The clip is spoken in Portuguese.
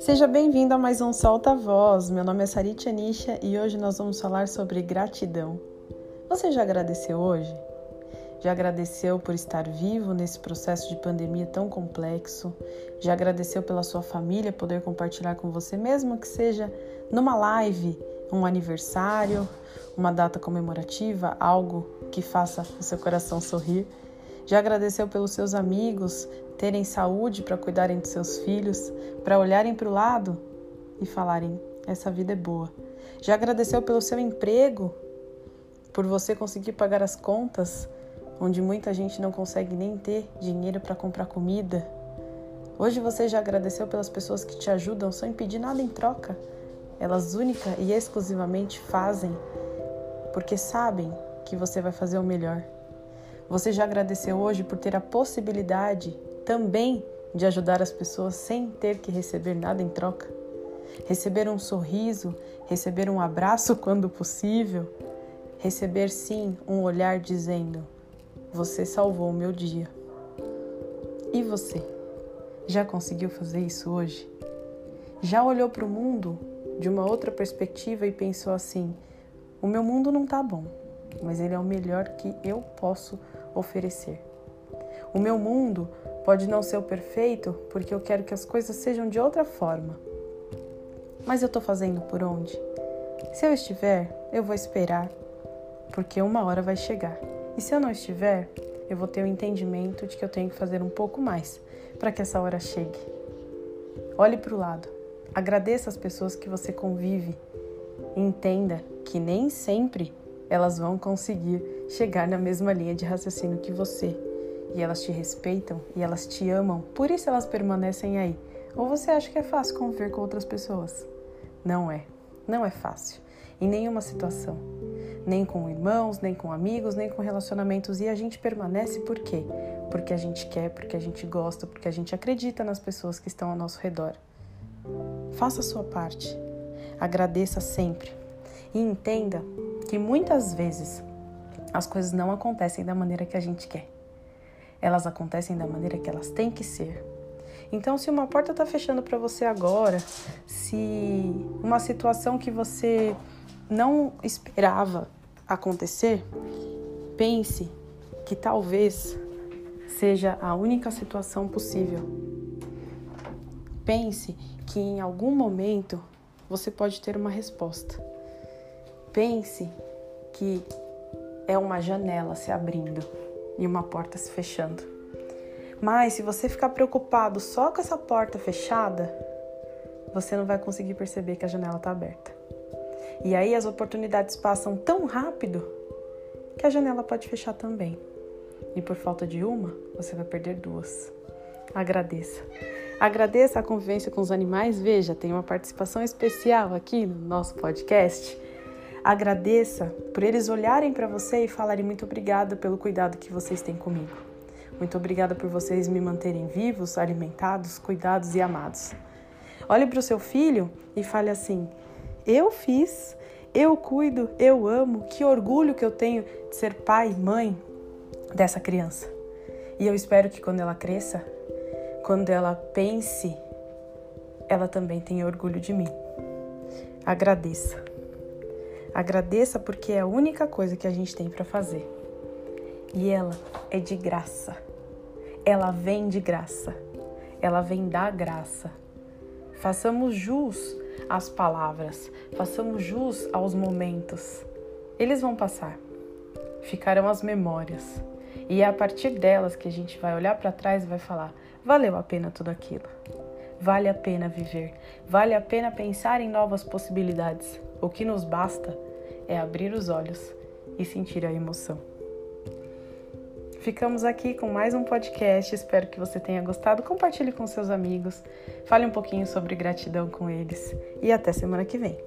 Seja bem-vindo a mais um Solta Voz. Meu nome é Sarit Anisha e hoje nós vamos falar sobre gratidão. Você já agradeceu hoje? Já agradeceu por estar vivo nesse processo de pandemia tão complexo? Já agradeceu pela sua família poder compartilhar com você, mesmo que seja numa live, um aniversário, uma data comemorativa, algo que faça o seu coração sorrir? Já agradeceu pelos seus amigos terem saúde para cuidarem dos seus filhos, para olharem para o lado e falarem: essa vida é boa. Já agradeceu pelo seu emprego, por você conseguir pagar as contas, onde muita gente não consegue nem ter dinheiro para comprar comida. Hoje você já agradeceu pelas pessoas que te ajudam sem pedir nada em troca. Elas única e exclusivamente fazem porque sabem que você vai fazer o melhor. Você já agradeceu hoje por ter a possibilidade também de ajudar as pessoas sem ter que receber nada em troca? Receber um sorriso, receber um abraço quando possível, receber sim um olhar dizendo: Você salvou o meu dia. E você? Já conseguiu fazer isso hoje? Já olhou para o mundo de uma outra perspectiva e pensou assim: O meu mundo não está bom, mas ele é o melhor que eu posso oferecer. O meu mundo pode não ser o perfeito porque eu quero que as coisas sejam de outra forma. Mas eu estou fazendo por onde? Se eu estiver, eu vou esperar, porque uma hora vai chegar. E se eu não estiver, eu vou ter o entendimento de que eu tenho que fazer um pouco mais para que essa hora chegue. Olhe para o lado, agradeça as pessoas que você convive, entenda que nem sempre elas vão conseguir chegar na mesma linha de raciocínio que você. E elas te respeitam e elas te amam, por isso elas permanecem aí. Ou você acha que é fácil conviver com outras pessoas? Não é. Não é fácil. Em nenhuma situação. Nem com irmãos, nem com amigos, nem com relacionamentos. E a gente permanece por quê? Porque a gente quer, porque a gente gosta, porque a gente acredita nas pessoas que estão ao nosso redor. Faça a sua parte. Agradeça sempre. E entenda que muitas vezes as coisas não acontecem da maneira que a gente quer. Elas acontecem da maneira que elas têm que ser. Então, se uma porta está fechando para você agora, se uma situação que você não esperava acontecer, pense que talvez seja a única situação possível. Pense que em algum momento você pode ter uma resposta. Pense que é uma janela se abrindo e uma porta se fechando. Mas se você ficar preocupado só com essa porta fechada, você não vai conseguir perceber que a janela está aberta. E aí as oportunidades passam tão rápido que a janela pode fechar também. E por falta de uma, você vai perder duas. Agradeça. Agradeça a convivência com os animais. Veja, tem uma participação especial aqui no nosso podcast Agradeça por eles olharem para você e falarem muito obrigada pelo cuidado que vocês têm comigo. Muito obrigada por vocês me manterem vivos, alimentados, cuidados e amados. Olhe para o seu filho e fale assim: Eu fiz, eu cuido, eu amo, que orgulho que eu tenho de ser pai e mãe dessa criança. E eu espero que quando ela cresça, quando ela pense, ela também tenha orgulho de mim. Agradeça. Agradeça porque é a única coisa que a gente tem para fazer. E ela é de graça. Ela vem de graça. Ela vem da graça. Façamos jus às palavras, façamos jus aos momentos. Eles vão passar. Ficarão as memórias. E é a partir delas que a gente vai olhar para trás e vai falar: valeu a pena tudo aquilo. Vale a pena viver. Vale a pena pensar em novas possibilidades. O que nos basta é abrir os olhos e sentir a emoção. Ficamos aqui com mais um podcast. Espero que você tenha gostado. Compartilhe com seus amigos. Fale um pouquinho sobre gratidão com eles. E até semana que vem.